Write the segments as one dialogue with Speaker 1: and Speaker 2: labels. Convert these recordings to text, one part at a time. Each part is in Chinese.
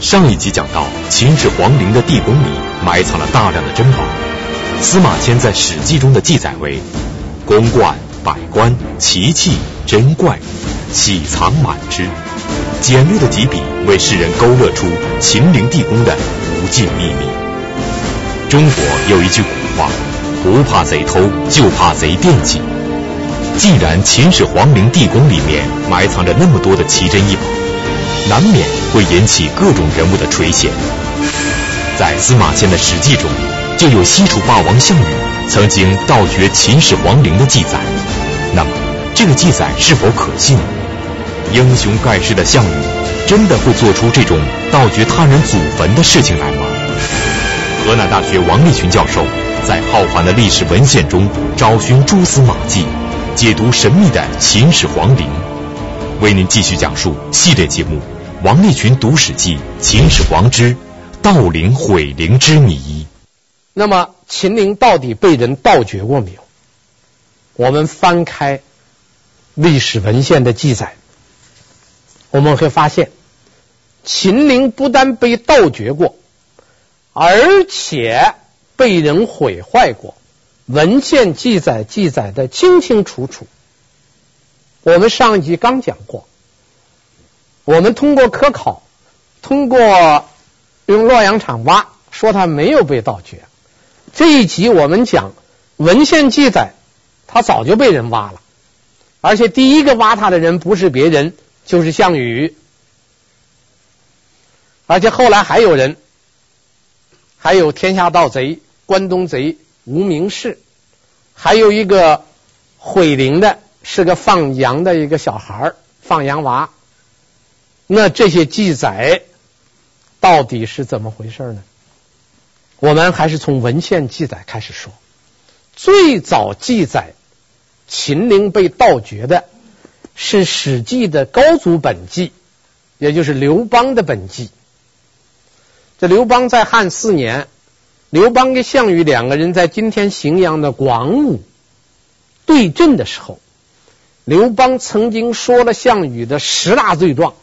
Speaker 1: 上一集讲到，秦始皇陵的地宫里埋藏了大量的珍宝。司马迁在《史记》中的记载为：宫观、百官、奇器、珍怪，喜藏满之。简略的几笔，为世人勾勒出秦陵地宫的无尽秘密。中国有一句古话：不怕贼偷，就怕贼惦记。既然秦始皇陵地宫里面埋藏着那么多的奇珍异宝，难免会引起各种人物的垂涎。在司马迁的《史记》中，就有西楚霸王项羽曾经盗掘秦始皇陵的记载。那么，这个记载是否可信？英雄盖世的项羽，真的会做出这种盗掘他人祖坟的事情来吗？河南大学王立群教授在浩瀚的历史文献中找寻蛛丝马迹。解读神秘的秦始皇陵，为您继续讲述系列节目《王立群读史记·秦始皇之盗陵毁陵之谜》。
Speaker 2: 那么，秦陵到底被人盗掘过没有？我们翻开历史文献的记载，我们会发现，秦陵不但被盗掘过，而且被人毁坏过。文献记载记载的清清楚楚。我们上一集刚讲过，我们通过科考，通过用洛阳铲挖，说它没有被盗掘。这一集我们讲文献记载，它早就被人挖了，而且第一个挖它的人不是别人，就是项羽，而且后来还有人，还有天下盗贼关东贼。无名氏，还有一个毁陵的，是个放羊的一个小孩放羊娃。那这些记载到底是怎么回事呢？我们还是从文献记载开始说。最早记载秦陵被盗掘的是《史记》的高祖本纪，也就是刘邦的本纪。这刘邦在汉四年。刘邦跟项羽两个人在今天荥阳的广武对阵的时候，刘邦曾经说了项羽的十大罪状，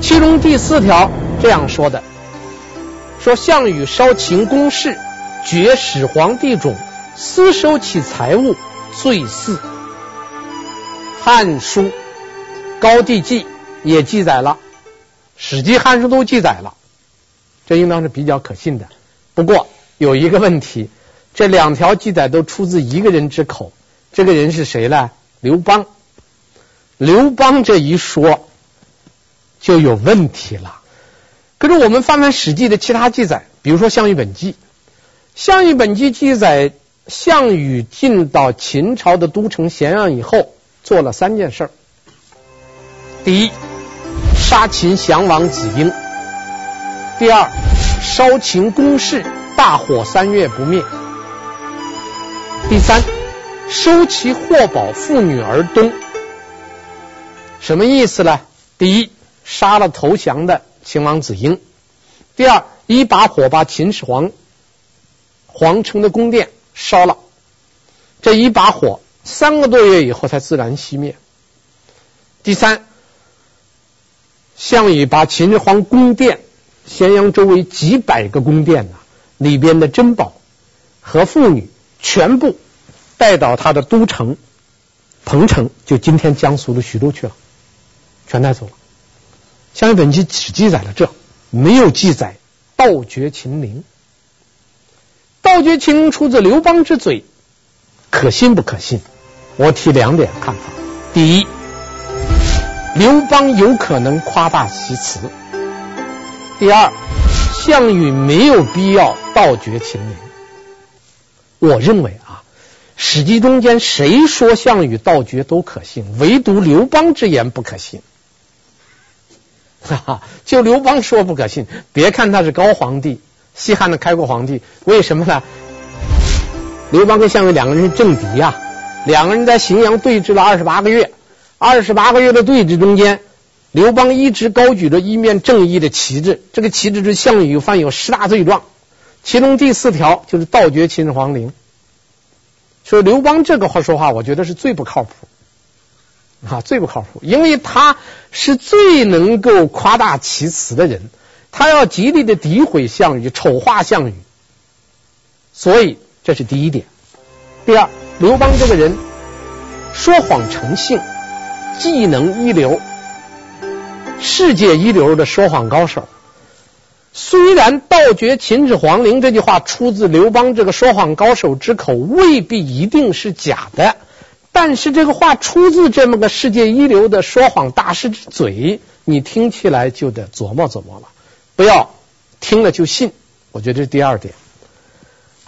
Speaker 2: 其中第四条这样说的：说项羽烧秦宫室，掘始皇帝冢，私收其财物，罪四。《汉书·高帝纪》也记载了，《史记》《汉书》都记载了，这应当是比较可信的。不过有一个问题，这两条记载都出自一个人之口，这个人是谁呢？刘邦。刘邦这一说就有问题了。可是我们翻翻《史记》的其他记载，比如说《项羽本纪》，《项羽本纪》记载，项羽进到秦朝的都城咸阳以后，做了三件事。第一，杀秦降王子婴；第二，烧秦宫室，大火三月不灭。第三，收其货宝妇女而东。什么意思呢？第一，杀了投降的秦王子婴；第二，一把火把秦始皇皇城的宫殿烧了。这一把火三个多月以后才自然熄灭。第三，项羽把秦始皇宫殿。咸阳周围几百个宫殿呐，里边的珍宝和妇女全部带到他的都城彭城，就今天江苏的徐州去了，全带走了。《项羽本纪》只记载了这，没有记载盗掘秦陵。盗掘秦陵出自刘邦之嘴，可信不可信？我提两点看法：第一，刘邦有可能夸大其词。第二，项羽没有必要盗掘秦陵。我认为啊，《史记》中间谁说项羽盗掘都可信，唯独刘邦之言不可信。哈 哈，就刘邦说不可信。别看他是高皇帝，西汉的开国皇帝，为什么呢？刘邦跟项羽两个人是政敌呀，两个人在荥阳对峙了二十八个月，二十八个月的对峙中间。刘邦一直高举着一面正义的旗帜，这个旗帜是项羽犯有十大罪状，其中第四条就是盗掘秦始皇陵。所以刘邦这个话说话，我觉得是最不靠谱啊，最不靠谱，因为他是最能够夸大其词的人，他要极力的诋毁项羽，丑化项羽。所以这是第一点。第二，刘邦这个人说谎成性，技能一流，世界一流的说谎高手。虽然“盗掘秦始皇陵”这句话出自刘邦这个说谎高手之口，未必一定是假的，但是这个话出自这么个世界一流的说谎大师之嘴，你听起来就得琢磨琢磨了，不要听了就信。我觉得这是第二点。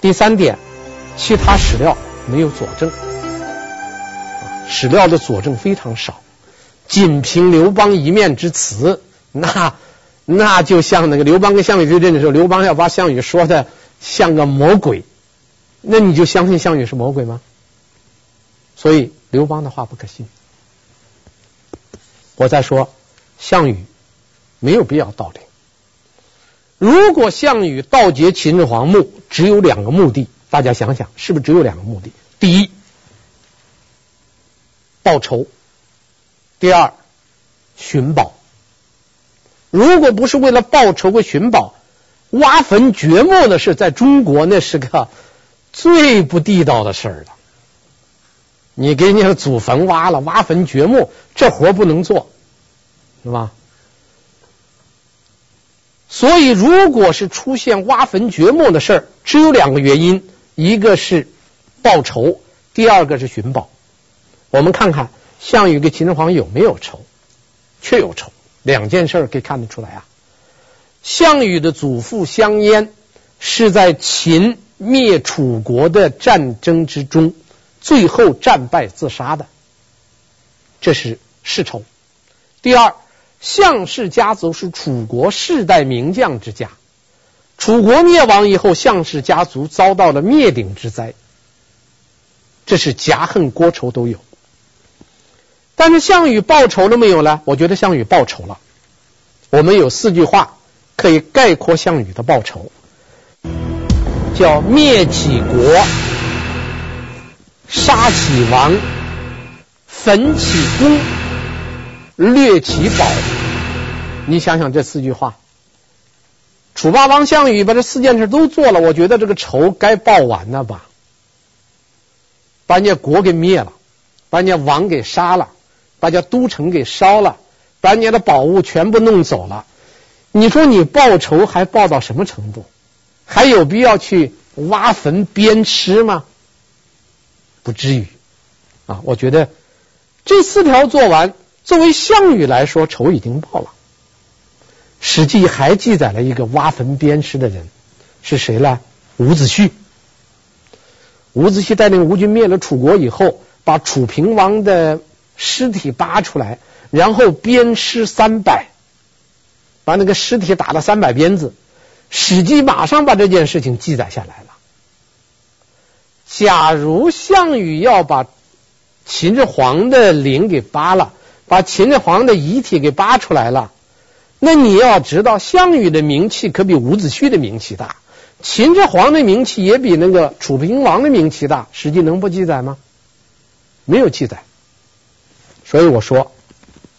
Speaker 2: 第三点，其他史料没有佐证，史料的佐证非常少，仅凭刘邦一面之词，那。那就像那个刘邦跟项羽对阵的时候，刘邦要把项羽说的像个魔鬼，那你就相信项羽是魔鬼吗？所以刘邦的话不可信。我再说，项羽没有必要盗陵。如果项羽盗掘秦始皇墓，只有两个目的，大家想想，是不是只有两个目的？第一，报仇；第二，寻宝。如果不是为了报仇和寻宝，挖坟掘墓的事，在中国那是个最不地道的事儿了。你给你的祖坟挖了，挖坟掘墓，这活不能做，是吧？所以，如果是出现挖坟掘墓的事儿，只有两个原因：一个是报仇，第二个是寻宝。我们看看项羽跟秦始皇有没有仇？确有仇。两件事可以看得出来啊，项羽的祖父项燕是在秦灭楚国的战争之中，最后战败自杀的，这是世仇。第二，项氏家族是楚国世代名将之家，楚国灭亡以后，项氏家族遭到了灭顶之灾，这是家恨国仇都有。但是项羽报仇了没有呢？我觉得项羽报仇了。我们有四句话可以概括项羽的报仇，叫灭其国、杀其王、焚其宫、掠其宝。你想想这四句话，楚霸王项羽把这四件事都做了，我觉得这个仇该报完了吧？把人家国给灭了，把人家王给杀了。把人家都城给烧了，把人家的宝物全部弄走了。你说你报仇还报到什么程度？还有必要去挖坟鞭尸吗？不至于啊！我觉得这四条做完，作为项羽来说，仇已经报了。史记还记载了一个挖坟鞭尸的人，是谁呢？伍子胥。伍子胥带领吴军灭了楚国以后，把楚平王的。尸体扒出来，然后鞭尸三百，把那个尸体打了三百鞭子。史记马上把这件事情记载下来了。假如项羽要把秦始皇的陵给扒了，把秦始皇的遗体给扒出来了，那你要知道，项羽的名气可比伍子胥的名气大，秦始皇的名气也比那个楚平王的名气大。史记能不记载吗？没有记载。所以我说，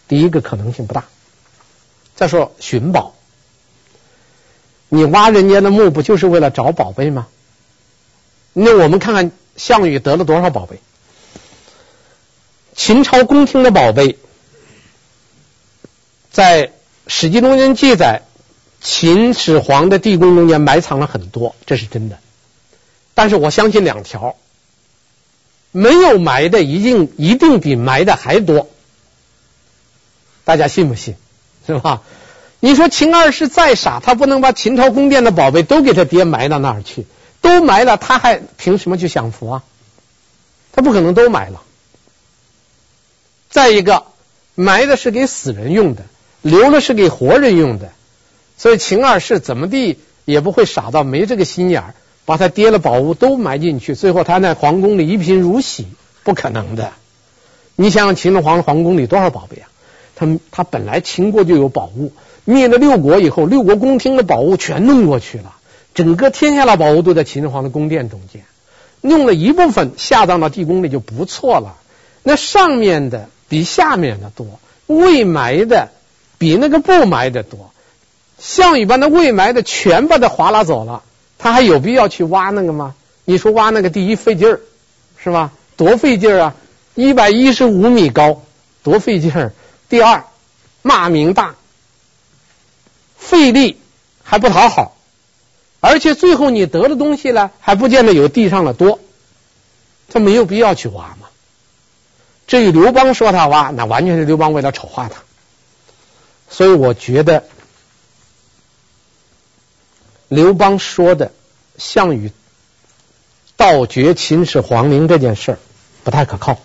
Speaker 2: 第一个可能性不大。再说寻宝，你挖人家的墓不就是为了找宝贝吗？那我们看看项羽得了多少宝贝？秦朝宫廷的宝贝，在《史记》中间记载，秦始皇的地宫中间埋藏了很多，这是真的。但是我相信两条。没有埋的，一定一定比埋的还多，大家信不信？是吧？你说秦二世再傻，他不能把秦朝宫殿的宝贝都给他爹埋到那儿去，都埋了，他还凭什么去享福啊？他不可能都埋了。再一个，埋的是给死人用的，留了是给活人用的，所以秦二世怎么地也不会傻到没这个心眼儿。把他爹的宝物都埋进去，最后他在皇宫里一贫如洗，不可能的。你想想秦始皇的皇宫里多少宝贝啊？他他本来秦国就有宝物，灭了六国以后，六国宫廷的宝物全弄过去了，整个天下的宝物都在秦始皇的宫殿中间，弄了一部分下葬到地宫里就不错了。那上面的比下面的多，未埋的比那个不埋的多。项羽把那未埋的全把它划拉走了，他还有必要去挖那个吗？你说挖那个第一费劲儿，是吧？多费劲儿啊！一百一十五米高，多费劲儿。第二，骂名大，费力还不讨好，而且最后你得的东西呢，还不见得有地上的多，他没有必要去挖嘛。至于刘邦说他挖，那完全是刘邦为了丑化他。所以我觉得，刘邦说的项羽盗掘秦始皇陵这件事儿不太可靠。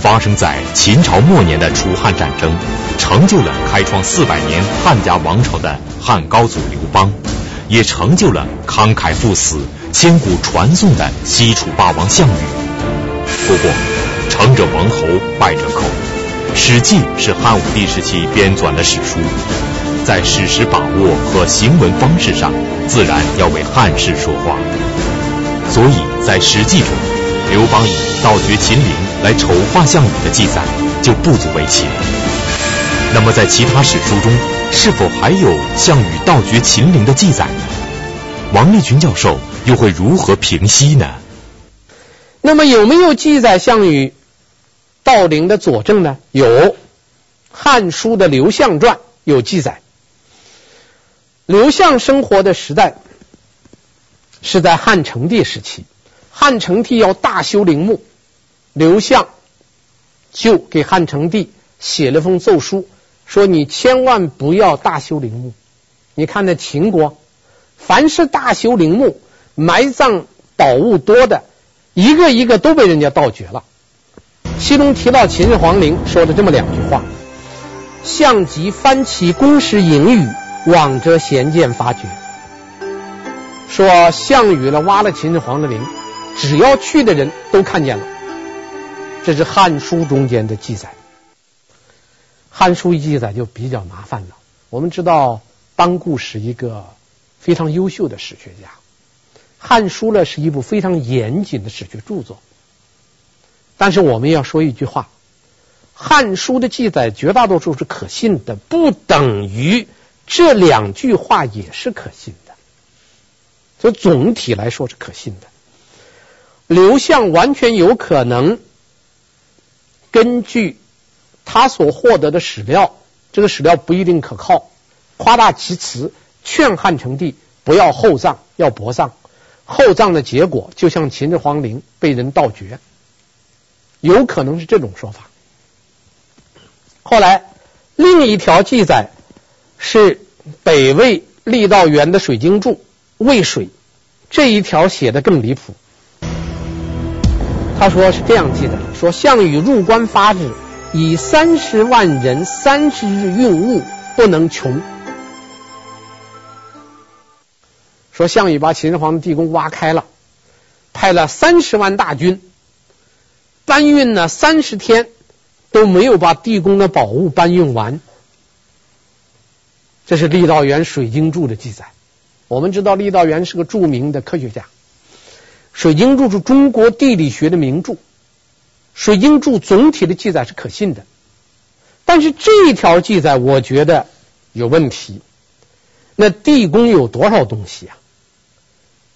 Speaker 1: 发生在秦朝末年的楚汉战争，成就了开创四百年汉家王朝的汉高祖刘邦，也成就了慷慨赴死、千古传颂的西楚霸王项羽。不过，成者王侯，败者寇。《史记》是汉武帝时期编纂的史书，在史实把握和行文方式上，自然要为汉室说话。所以在《史记》中，刘邦以盗掘秦陵来丑化项羽的记载就不足为奇。那么，在其他史书中，是否还有项羽盗掘秦陵的记载呢？王立群教授又会如何评析呢？
Speaker 2: 那么，有没有记载项羽盗陵的佐证呢？有，《汉书》的《刘向传》有记载。刘向生活的时代是在汉成帝时期，汉成帝要大修陵墓，刘向就给汉成帝写了封奏书，说你千万不要大修陵墓。你看那秦国，凡是大修陵墓、埋葬宝物多的，一个一个都被人家盗掘了。其中提到秦始皇陵，说了这么两句话：“项籍翻起宫室隐宇，往者咸见发掘。”说项羽呢挖了秦始皇的陵，只要去的人都看见了。这是《汉书》中间的记载，《汉书》一记载就比较麻烦了。我们知道班固是一个非常优秀的史学家，《汉书》呢是一部非常严谨的史学著作。但是我们要说一句话，《汉书》的记载绝大多数是可信的，不等于这两句话也是可信的。所以总体来说是可信的。刘向完全有可能根据他所获得的史料，这个史料不一定可靠，夸大其词，劝汉成帝不要厚葬，要薄葬。厚葬的结果就像秦始皇陵被人盗掘。有可能是这种说法。后来另一条记载是北魏郦道元的水经注《渭水》，这一条写的更离谱。他说是这样记的：说项羽入关发之，以三十万人三十日运物，不能穷。说项羽把秦始皇的地宫挖开了，派了三十万大军。搬运了三十天都没有把地宫的宝物搬运完，这是郦道元《水经注》的记载。我们知道郦道元是个著名的科学家，《水经注》是中国地理学的名著，《水经注》总体的记载是可信的，但是这一条记载我觉得有问题。那地宫有多少东西啊？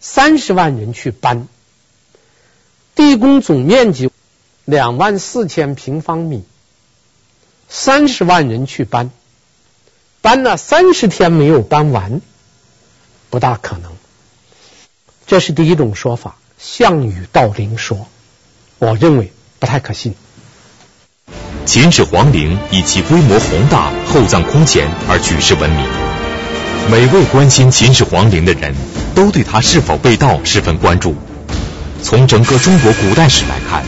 Speaker 2: 三十万人去搬，地宫总面积。两万四千平方米，三十万人去搬，搬了三十天没有搬完，不大可能。这是第一种说法，项羽盗陵说，我认为不太可信。
Speaker 1: 秦始皇陵以其规模宏大、厚葬空前而举世闻名，每位关心秦始皇陵的人都对他是否被盗十分关注。从整个中国古代史来看。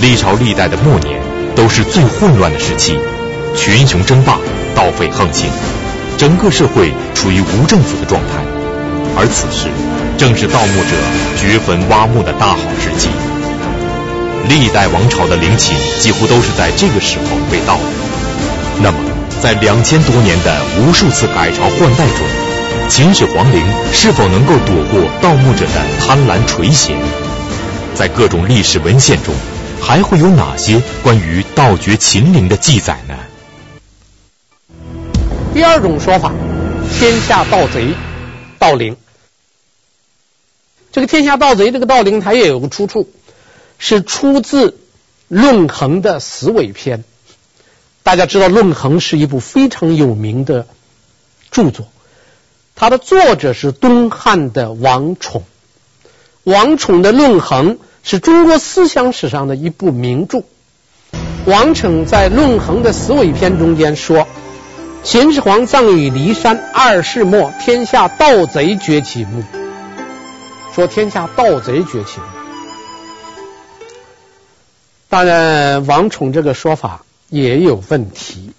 Speaker 1: 历朝历代的末年都是最混乱的时期，群雄争霸，盗匪横行，整个社会处于无政府的状态。而此时正是盗墓者掘坟挖墓的大好时机。历代王朝的陵寝几乎都是在这个时候被盗的。那么，在两千多年的无数次改朝换代中，秦始皇陵是否能够躲过盗墓者的贪婪垂涎？在各种历史文献中。还会有哪些关于盗掘秦陵的记载呢？
Speaker 2: 第二种说法，天下盗贼盗陵。这个天下盗贼这个盗陵，它也有个出处，是出自《论衡》的死尾篇。大家知道，《论衡》是一部非常有名的著作，它的作者是东汉的王宠。王宠的《论衡》是中国思想史上的一部名著。王宠在《论衡》的死尾篇中间说：“秦始皇葬于骊山，二世末，天下盗贼崛起墓。”说天下盗贼崛起。当然，王宠这个说法也有问题。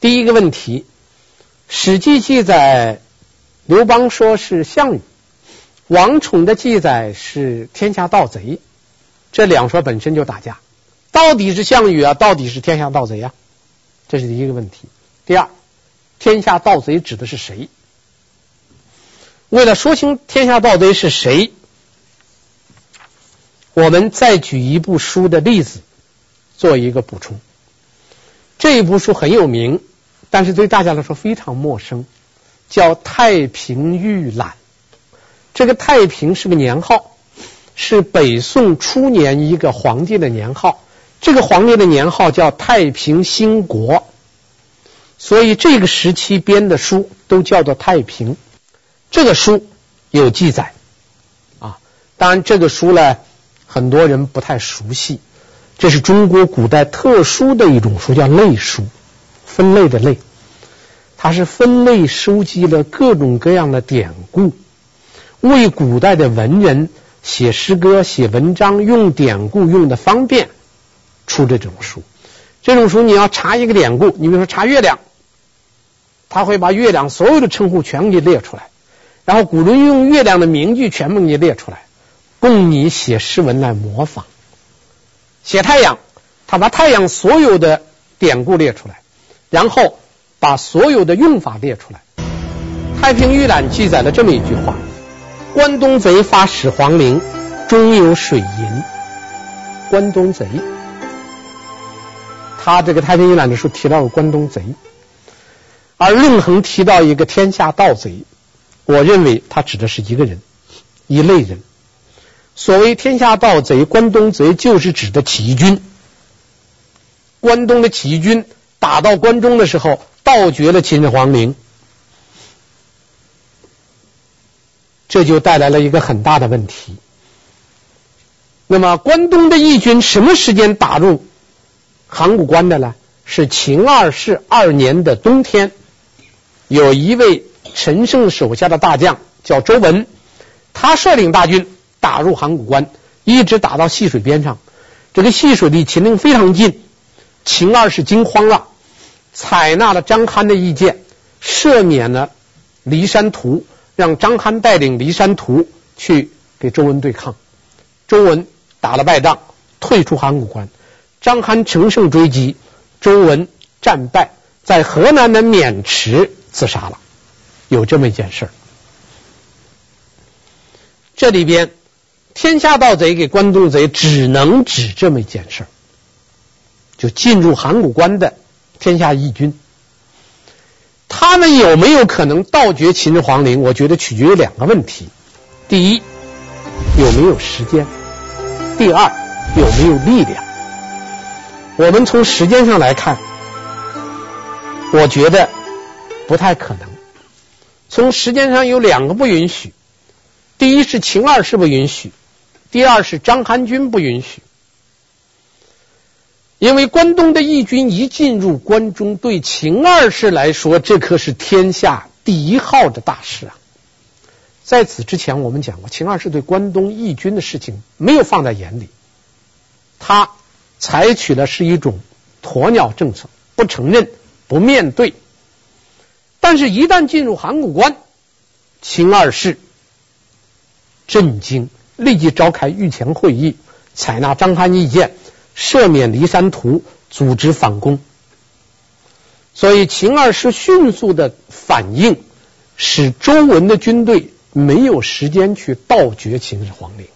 Speaker 2: 第一个问题，《史记》记载刘邦说是项羽，王宠的记载是天下盗贼，这两说本身就打架，到底是项羽啊，到底是天下盗贼啊？这是第一个问题。第二，天下盗贼指的是谁？为了说清天下盗贼是谁，我们再举一部书的例子做一个补充。这一部书很有名，但是对大家来说非常陌生，叫《太平御览》。这个太平是个年号，是北宋初年一个皇帝的年号。这个皇帝的年号叫太平兴国，所以这个时期编的书都叫做太平。这个书有记载啊，当然这个书呢，很多人不太熟悉。这是中国古代特殊的一种书，叫类书，分类的类。它是分类收集了各种各样的典故，为古代的文人写诗歌、写文章用典故用的方便，出这种书。这种书你要查一个典故，你比如说查月亮，他会把月亮所有的称呼全给列出来。然后古人用月亮的名句全部给你列出来，供你写诗文来模仿。写太阳，他把太阳所有的典故列出来，然后把所有的用法列出来。《太平御览》记载了这么一句话：“关东贼发始皇陵，中有水银。”关东贼，他这个《太平御览》的时候提到了关东贼，而《论衡》提到一个天下盗贼。我认为他指的是一个人，一类人。所谓天下盗贼，关东贼就是指的起义军。关东的起义军打到关中的时候，盗掘了秦始皇陵，这就带来了一个很大的问题。那么，关东的义军什么时间打入函谷关的呢？是秦二世二年的冬天，有一位。陈胜手下的大将叫周文，他率领大军打入函谷关，一直打到淅水边上。这个淅水离秦陵非常近，秦二世惊慌了，采纳了张邯的意见，赦免了骊山图，让张邯带领骊山图去给周文对抗。周文打了败仗，退出函谷关。张邯乘胜追击，周文战败，在河南的渑池自杀了。有这么一件事儿，这里边天下盗贼给关东贼只能指这么一件事儿，就进入函谷关的天下义军，他们有没有可能盗掘秦始皇陵？我觉得取决于两个问题：第一，有没有时间；第二，有没有力量。我们从时间上来看，我觉得不太可能。从时间上有两个不允许，第一是秦二世不允许，第二是章邯军不允许。因为关东的义军一进入关中，对秦二世来说，这可是天下第一号的大事啊。在此之前，我们讲过，秦二世对关东义军的事情没有放在眼里，他采取的是一种鸵鸟政策，不承认，不面对。但是，一旦进入函谷关，秦二世震惊，立即召开御前会议，采纳张邯意见，赦免骊山图，组织反攻。所以，秦二世迅速的反应，使周文的军队没有时间去盗掘秦始皇陵，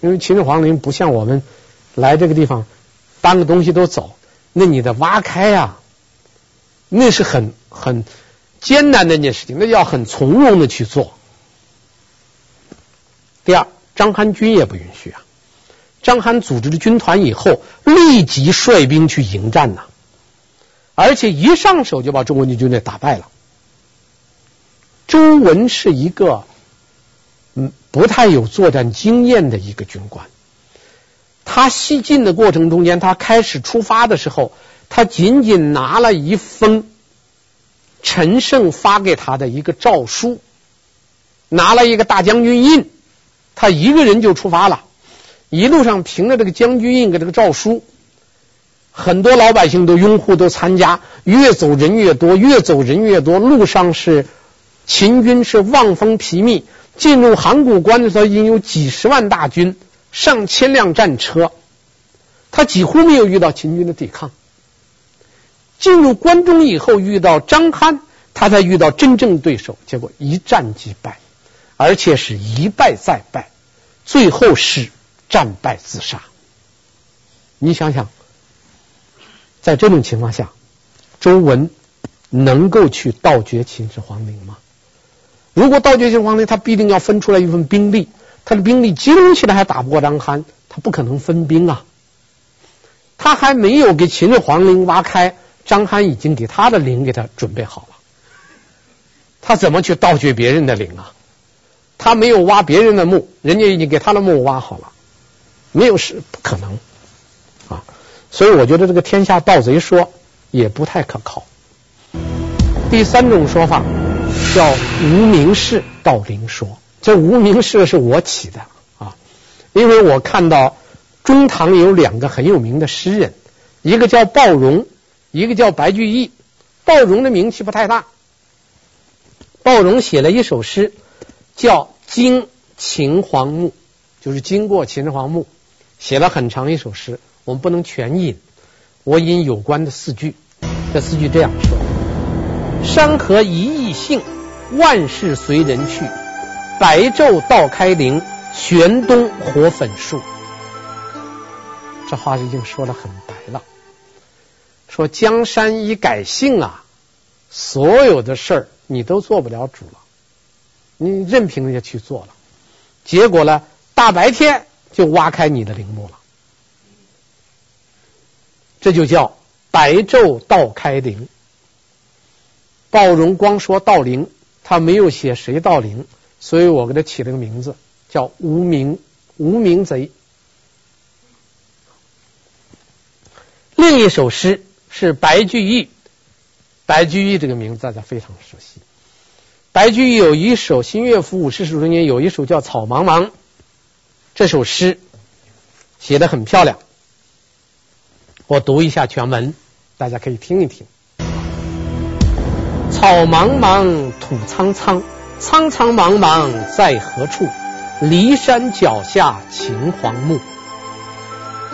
Speaker 2: 因为秦始皇陵不像我们来这个地方搬个东西都走，那你得挖开呀、啊。那是很很艰难的一件事情，那要很从容的去做。第二，章邯军也不允许啊。章邯组织了军团以后，立即率兵去迎战呐，而且一上手就把周文的军队打败了。周文是一个嗯不太有作战经验的一个军官，他西进的过程中间，他开始出发的时候，他仅仅拿了一封陈胜发给他的一个诏书，拿了一个大将军印。他一个人就出发了，一路上凭着这个将军印跟这个诏书，很多老百姓都拥护都参加，越走人越多，越走人越多。路上是秦军是望风疲惫，进入函谷关的时候已经有几十万大军，上千辆战车，他几乎没有遇到秦军的抵抗。进入关中以后，遇到张邯，他才遇到真正对手，结果一战即败。而且是一败再败，最后是战败自杀。你想想，在这种情况下，周文能够去盗掘秦始皇陵吗？如果盗掘秦始皇陵，他必定要分出来一份兵力，他的兵力集中起来还打不过章邯，他不可能分兵啊。他还没有给秦始皇陵挖开，章邯已经给他的陵给他准备好了，他怎么去盗掘别人的陵啊？他没有挖别人的墓，人家已经给他的墓挖好了，没有是不可能啊！所以我觉得这个天下盗贼说也不太可靠。第三种说法叫无名氏盗陵说，这无名氏是我起的啊，因为我看到中唐有两个很有名的诗人，一个叫鲍融，一个叫白居易。鲍融的名气不太大，鲍融写了一首诗。叫经秦皇墓，就是经过秦始皇墓，写了很长一首诗，我们不能全引，我引有关的四句。这四句这样说：山河一意兴，万事随人去。白昼到开陵，玄冬火粉树。这话已经说的很白了，说江山一改姓啊，所有的事儿你都做不了主了。你任凭人家去做了，结果呢，大白天就挖开你的陵墓了，这就叫白昼盗开陵。鲍荣光说盗陵，他没有写谁盗陵，所以我给他起了个名字叫无名无名贼。另一首诗是白居易，白居易这个名字大家非常熟悉。白居易有一首《新乐府五十首》中间有一首叫《草茫茫》，这首诗写得很漂亮。我读一下全文，大家可以听一听。草茫茫，土苍苍，苍苍茫茫在何处？骊山脚下秦皇墓，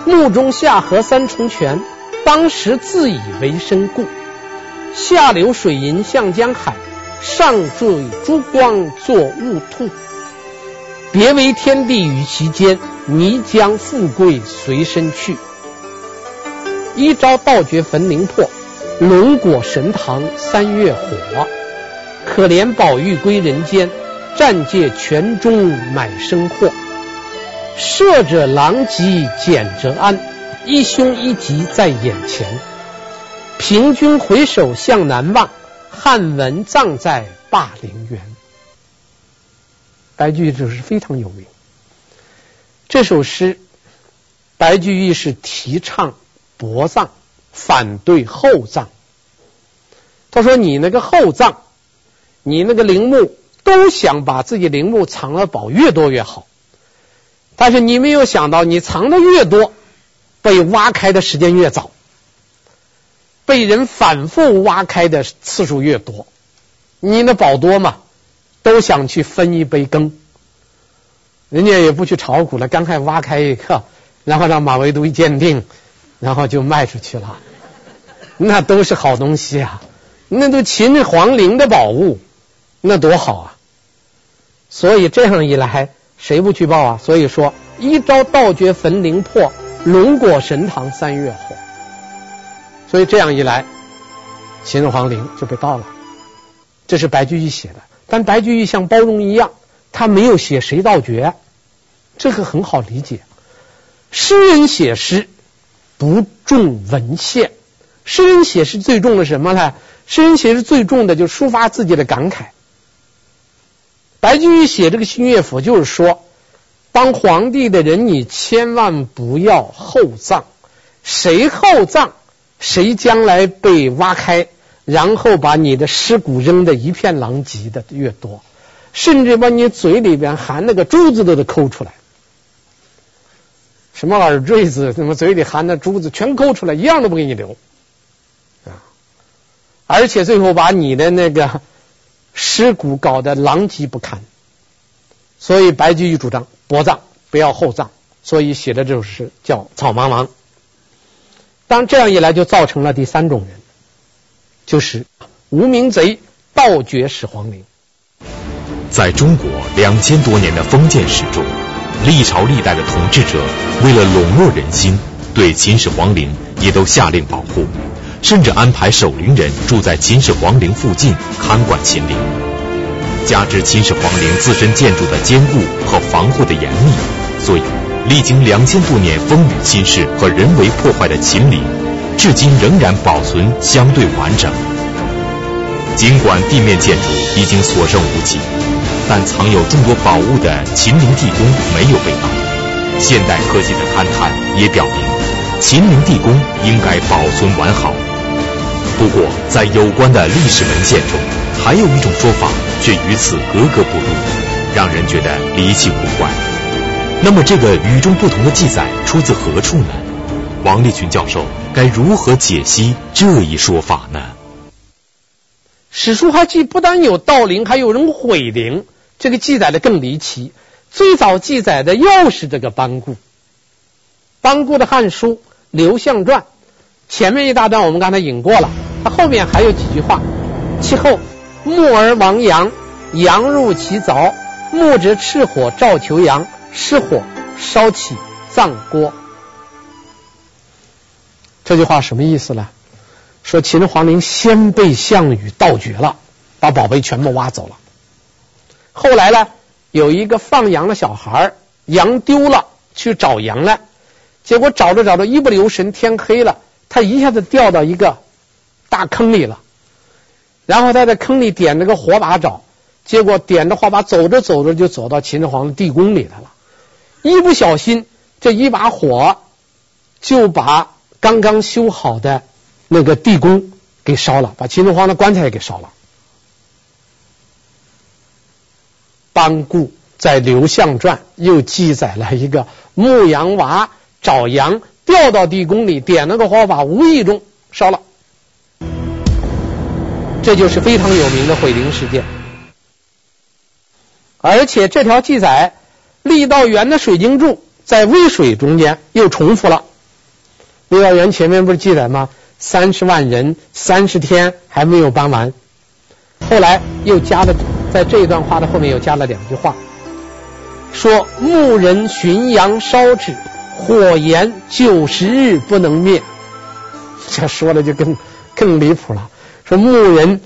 Speaker 2: 墓中下河三重泉，当时自以为深故。下流水银向江海。上坠珠光作雾兔，别为天地与其间，泥浆富贵随身去。一朝盗掘坟陵破，龙裹神堂三月火。可怜宝玉归人间，暂借泉中买生货。射者狼藉捡者安，一凶一吉在眼前。平君回首向南望。汉文葬在霸陵园，白居易这首诗非常有名。这首诗，白居易是提倡薄葬，反对厚葬。他说：“你那个厚葬，你那个陵墓都想把自己陵墓藏的宝越多越好，但是你没有想到，你藏的越多，被挖开的时间越早。”被人反复挖开的次数越多，你那宝多嘛，都想去分一杯羹。人家也不去炒股了，赶快挖开一个，然后让马未都一鉴定，然后就卖出去了。那都是好东西啊，那都秦皇陵的宝物，那多好啊！所以这样一来，谁不去报啊？所以说，一朝盗掘坟陵破，龙裹神堂三月火。所以这样一来，秦始皇陵就被盗了。这是白居易写的，但白居易像包容一样，他没有写谁盗掘，这个很好理解。诗人写诗不重文献，诗人写诗最重的什么呢？诗人写诗最重的就是抒发自己的感慨。白居易写这个新乐府，就是说，当皇帝的人，你千万不要厚葬，谁厚葬，谁将来被挖开。然后把你的尸骨扔得一片狼藉的越多，甚至把你嘴里边含那个珠子都得抠出来，什么耳坠子，什么嘴里含的珠子全抠出来，一样都不给你留啊！而且最后把你的那个尸骨搞得狼藉不堪，所以白居易主张薄葬，不要厚葬，所以写的这首诗叫《草茫茫》。当这样一来，就造成了第三种人。就是无名贼盗掘始皇陵。
Speaker 1: 在中国两千多年的封建史中，历朝历代的统治者为了笼络人心，对秦始皇陵也都下令保护，甚至安排守陵人住在秦始皇陵附近看管秦陵。加之秦始皇陵自身建筑的坚固和防护的严密，所以历经两千多年风雨侵蚀和人为破坏的秦陵。至今仍然保存相对完整。尽管地面建筑已经所剩无几，但藏有众多宝物的秦陵地宫没有被盗。现代科技的勘探也表明，秦陵地宫应该保存完好。不过，在有关的历史文献中，还有一种说法却与此格格不入，让人觉得离奇古怪。那么，这个与众不同的记载出自何处呢？王立群教授该如何解析这一说法呢？
Speaker 2: 史书还记不但有盗陵，还有人毁陵，这个记载的更离奇。最早记载的又是这个班固。班固的《汉书·刘向传》前面一大段我们刚才引过了，他后面还有几句话：其后木而亡羊，羊入其凿，木则赤火照求羊，失火烧起葬锅。这句话什么意思呢？说秦始皇陵先被项羽盗掘了，把宝贝全部挖走了。后来呢，有一个放羊的小孩，羊丢了，去找羊来，结果找着找着，一不留神，天黑了，他一下子掉到一个大坑里了。然后他在坑里点了个火把找，结果点着火把走着走着就走到秦始皇的地宫里来了。一不小心，这一把火就把。刚刚修好的那个地宫给烧了，把秦始皇的棺材也给烧了。班固在《刘向传》又记载了一个牧羊娃找羊掉到地宫里，点了个火把，无意中烧了。这就是非常有名的毁陵事件。而且这条记载，郦道元的水经注在渭水中间又重复了。郦道元前面不是记载吗？三十万人，三十天还没有搬完。后来又加了，在这一段话的后面又加了两句话，说牧人寻羊烧纸，火炎九十日不能灭。这说的就更更离谱了。说牧人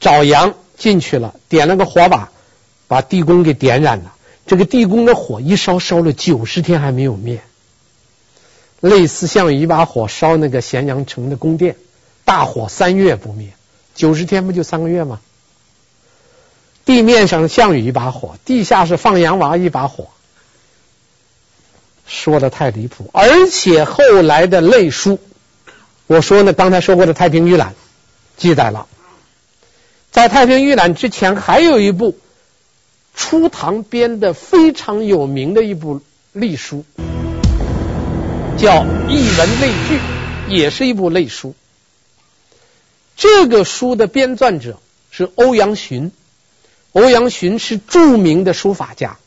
Speaker 2: 找羊进去了，点了个火把，把地宫给点燃了。这个地宫的火一烧，烧了九十天还没有灭。类似项羽一把火烧那个咸阳城的宫殿，大火三月不灭，九十天不就三个月吗？地面上项羽一把火，地下是放羊娃一把火，说的太离谱。而且后来的类书，我说呢，刚才说过的《太平御览》记载了，在《太平御览》之前还有一部初唐编的非常有名的一部隶书。叫《艺文类聚》，也是一部类书。这个书的编撰者是欧阳询，欧阳询是著名的书法家。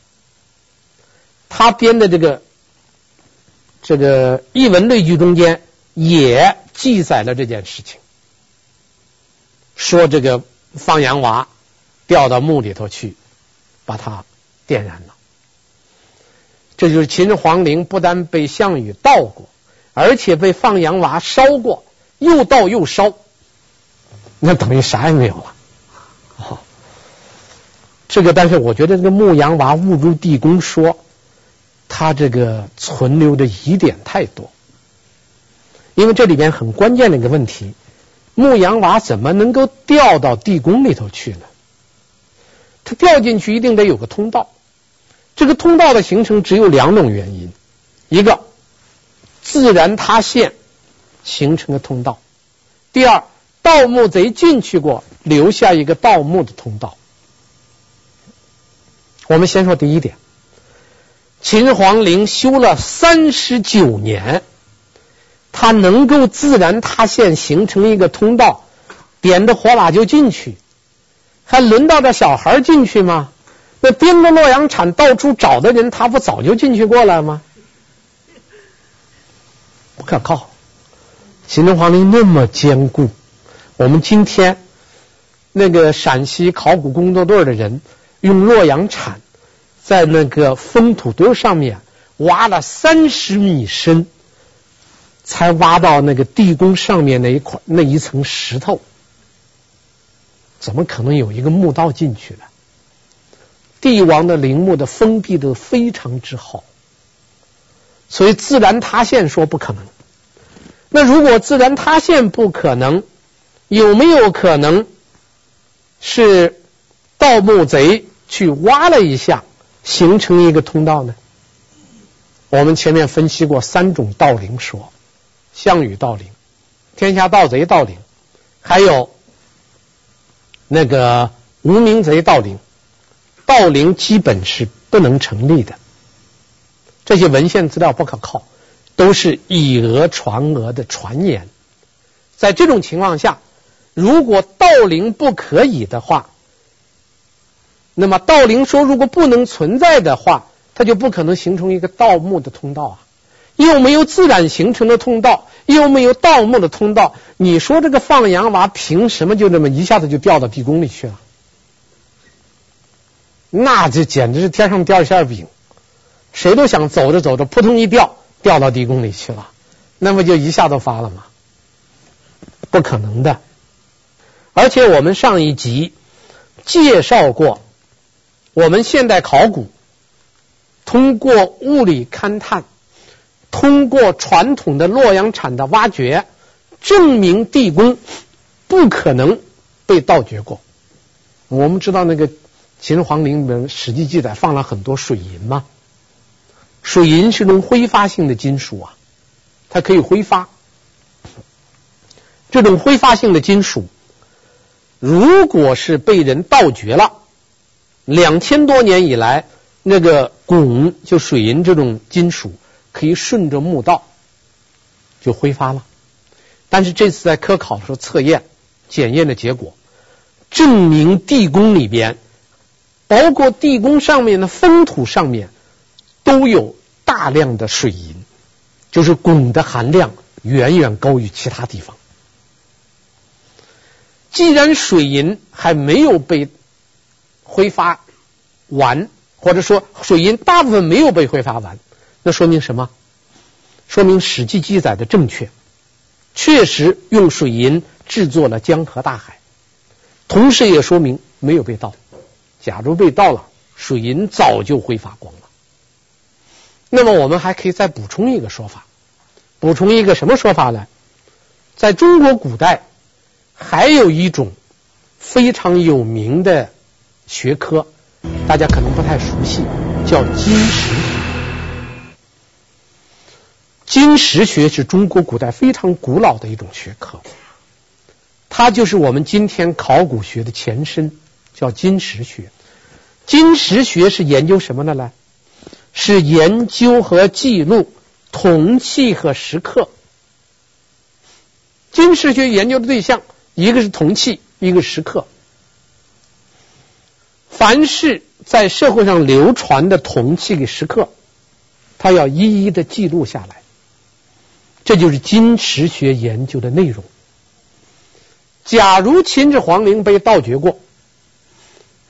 Speaker 2: 他编的这个这个《艺文类聚》中间也记载了这件事情，说这个放羊娃掉到墓里头去，把它点燃了。这就是秦始皇陵不但被项羽盗过，而且被放羊娃烧过，又盗又烧，那等于啥也没有了。哦，这个，但是我觉得这个牧羊娃误入地宫说，他这个存留的疑点太多，因为这里边很关键的一个问题，牧羊娃怎么能够掉到地宫里头去呢？他掉进去一定得有个通道，这个通道的形成只有两种原因，一个自然塌陷形成的通道，第二。盗墓贼进去过，留下一个盗墓的通道。我们先说第一点，秦皇陵修了三十九年，它能够自然塌陷形成一个通道，点着火把就进去，还轮到这小孩进去吗？那盯着洛阳铲到处找的人，他不早就进去过了吗？不可靠，秦始皇陵那么坚固。我们今天那个陕西考古工作队的人用洛阳铲在那个封土堆上面挖了三十米深，才挖到那个地宫上面那一块那一层石头，怎么可能有一个墓道进去呢？帝王的陵墓的封闭都非常之好，所以自然塌陷说不可能。那如果自然塌陷不可能？有没有可能是盗墓贼去挖了一下，形成一个通道呢？我们前面分析过三种盗陵说：项羽盗陵、天下盗贼盗陵，还有那个无名贼盗陵。盗陵基本是不能成立的，这些文献资料不可靠，都是以讹传讹的传言。在这种情况下。如果盗陵不可以的话，那么盗陵说如果不能存在的话，它就不可能形成一个盗墓的通道啊！又没有自然形成的通道，又没有盗墓的通道，你说这个放羊娃凭什么就这么一下子就掉到地宫里去了？那就简直是天上掉馅饼，谁都想走着走着扑通一掉，掉到地宫里去了，那不就一下子发了吗？不可能的。而且我们上一集介绍过，我们现代考古通过物理勘探，通过传统的洛阳铲的挖掘，证明地宫不可能被盗掘过。我们知道那个秦皇陵里面史记记载放了很多水银吗？水银是种挥发性的金属啊，它可以挥发。这种挥发性的金属。如果是被人盗掘了，两千多年以来，那个汞就水银这种金属可以顺着墓道就挥发了。但是这次在科考的时候测验检验的结果，证明地宫里边，包括地宫上面的封土上面都有大量的水银，就是汞的含量远远高于其他地方。既然水银还没有被挥发完，或者说水银大部分没有被挥发完，那说明什么？说明史记记载的正确，确实用水银制作了江河大海，同时也说明没有被盗。假如被盗了，水银早就挥发光了。那么我们还可以再补充一个说法，补充一个什么说法呢？在中国古代。还有一种非常有名的学科，大家可能不太熟悉，叫金石。金石学是中国古代非常古老的一种学科，它就是我们今天考古学的前身，叫金石学。金石学是研究什么的呢？是研究和记录铜器和石刻。金石学研究的对象。一个是铜器，一个石刻。凡是在社会上流传的铜器给石刻，他要一一的记录下来。这就是金石学研究的内容。假如秦始皇陵被盗掘过，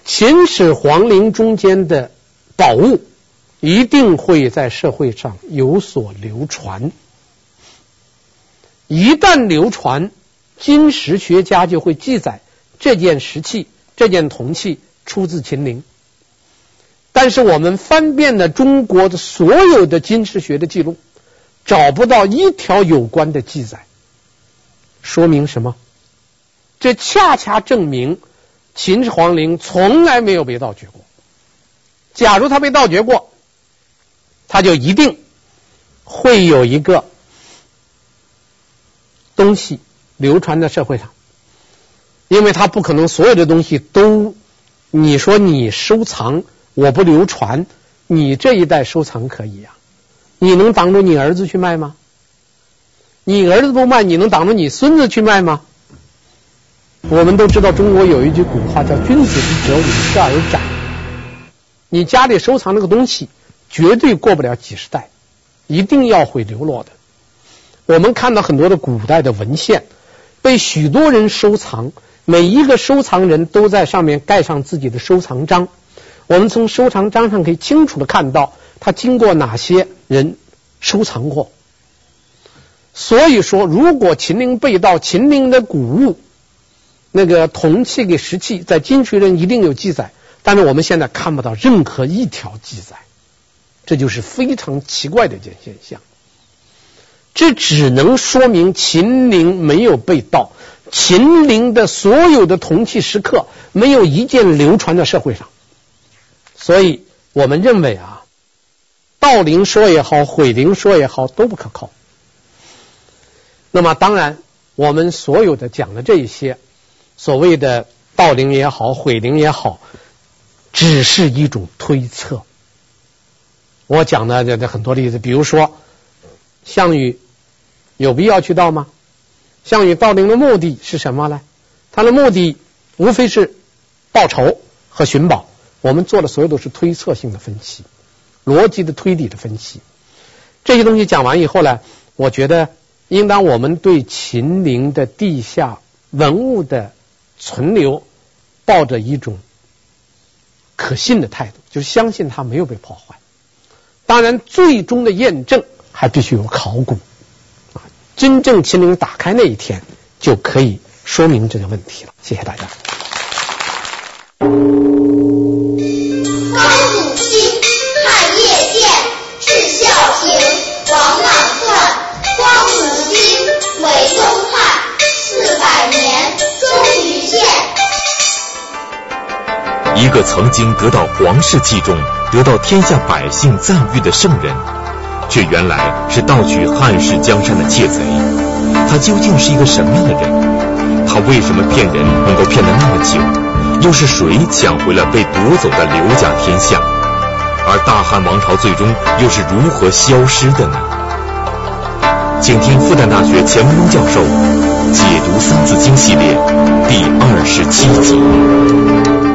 Speaker 2: 秦始皇陵中间的宝物一定会在社会上有所流传。一旦流传，金石学家就会记载这件石器、这件铜器出自秦陵。但是我们翻遍了中国的所有的金石学的记录，找不到一条有关的记载。说明什么？这恰恰证明秦始皇陵从来没有被盗掘过。假如他被盗掘过，他就一定会有一个东西流传在社会上，因为他不可能所有的东西都，你说你收藏。我不流传，你这一代收藏可以呀？你能挡住你儿子去卖吗？你儿子不卖，你能挡住你孙子去卖吗？我们都知道中国有一句古话叫“君子之哲，五十而斩”。你家里收藏那个东西，绝对过不了几十代，一定要会流落的。我们看到很多的古代的文献，被许多人收藏，每一个收藏人都在上面盖上自己的收藏章。我们从收藏章上可以清楚的看到，他经过哪些人收藏过。所以说，如果秦陵被盗，秦陵的古物，那个铜器给石器，在金石人一定有记载，但是我们现在看不到任何一条记载，这就是非常奇怪的一件现象。这只能说明秦陵没有被盗，秦陵的所有的铜器石刻没有一件流传在社会上。所以我们认为啊，盗陵说也好，毁陵说也好，都不可靠。那么当然，我们所有的讲的这一些所谓的盗陵也好，毁陵也好，只是一种推测。我讲的这这很多例子，比如说项羽有必要去盗吗？项羽盗陵的目的是什么呢？他的目的无非是报仇和寻宝。我们做的所有都是推测性的分析，逻辑的推理的分析。这些东西讲完以后呢，我觉得应当我们对秦陵的地下文物的存留抱着一种可信的态度，就相信它没有被破坏。当然，最终的验证还必须有考古啊，真正秦陵打开那一天，就可以说明这个问题了。谢谢大家。
Speaker 1: 一个曾经得到皇室器重、得到天下百姓赞誉的圣人，却原来是盗取汉室江山的窃贼。他究竟是一个什么样的人？他为什么骗人能够骗得那么久？又是谁抢回了被夺走的刘家天下？而大汉王朝最终又是如何消失的呢？请听复旦大学钱文忠教授解读《三字经》系列第二十七集。